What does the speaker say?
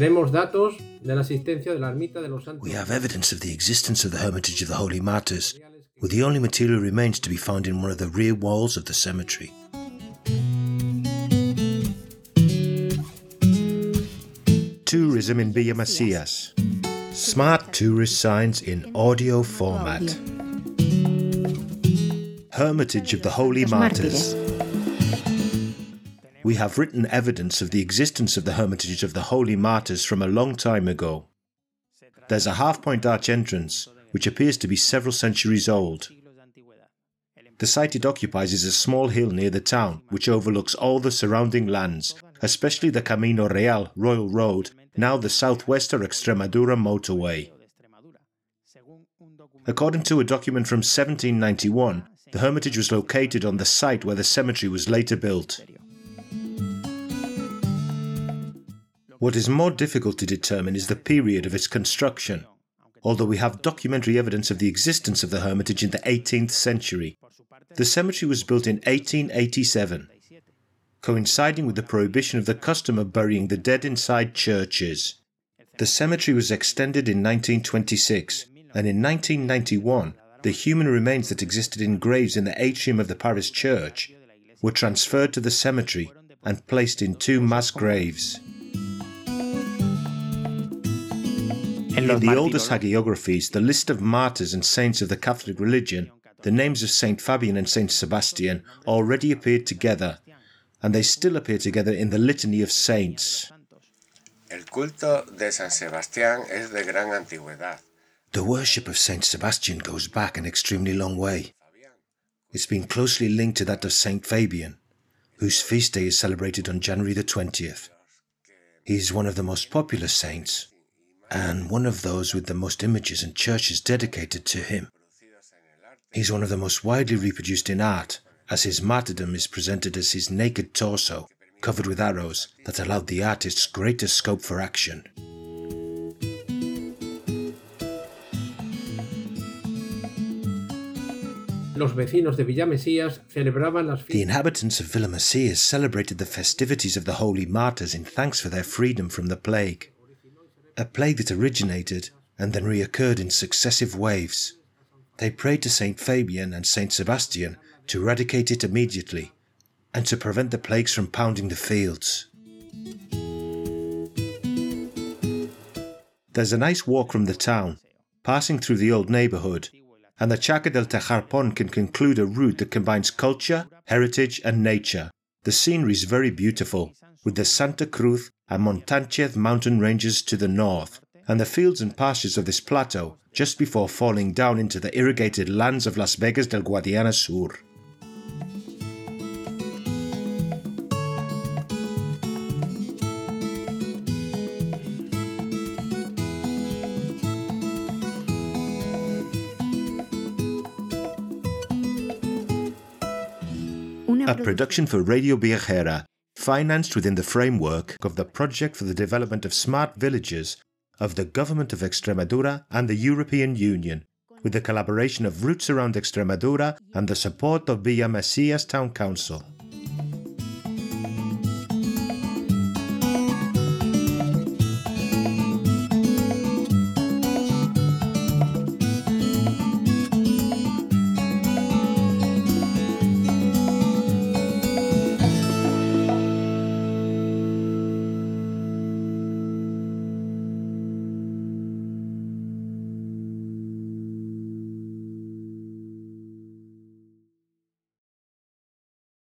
de la existencia de la ermita de los santos. We have evidence of the existence of the hermitage of the Holy Martyrs, with the only material remains to be found in one of the rear walls of the cemetery. Tourism in Villamesías. Smart tourist signs in audio format. Hermitage of the Holy Los Martyrs. We have written evidence of the existence of the Hermitage of the Holy Martyrs from a long time ago. There's a half point arch entrance, which appears to be several centuries old. The site it occupies is a small hill near the town, which overlooks all the surrounding lands, especially the Camino Real Royal Road, now the Southwest or Extremadura motorway. According to a document from 1791, the hermitage was located on the site where the cemetery was later built. What is more difficult to determine is the period of its construction, although we have documentary evidence of the existence of the hermitage in the 18th century. The cemetery was built in 1887, coinciding with the prohibition of the custom of burying the dead inside churches. The cemetery was extended in 1926, and in 1991, the human remains that existed in graves in the atrium of the parish church were transferred to the cemetery and placed in two mass graves. In los the oldest hagiographies, the list of martyrs and saints of the Catholic religion, the names of Saint Fabian and Saint Sebastian already appeared together, and they still appear together in the Litany of Saints. El culto de San Sebastián es de gran antigüedad. The worship of Saint Sebastian goes back an extremely long way. It's been closely linked to that of Saint Fabian, whose feast day is celebrated on January the 20th. He is one of the most popular saints, and one of those with the most images and churches dedicated to him. He's one of the most widely reproduced in art, as his martyrdom is presented as his naked torso, covered with arrows that allowed the artist's greater scope for action. Los vecinos de Villamesías celebraban las The inhabitants of Villamesías celebrated the festivities of the holy martyrs in thanks for their freedom from the plague. A plague that originated and then reoccurred in successive waves. They prayed to Saint Fabian and Saint Sebastian to eradicate it immediately and to prevent the plagues from pounding the fields. There's a nice walk from the town, passing through the old neighborhood, and the Chaca del Tejarpon can conclude a route that combines culture, heritage, and nature. The scenery is very beautiful, with the Santa Cruz and Montanchez mountain ranges to the north, and the fields and pastures of this plateau just before falling down into the irrigated lands of Las Vegas del Guadiana Sur. A production for Radio Viajera, financed within the framework of the Project for the Development of Smart Villages of the Government of Extremadura and the European Union, with the collaboration of Roots Around Extremadura and the support of Villamesías Town Council.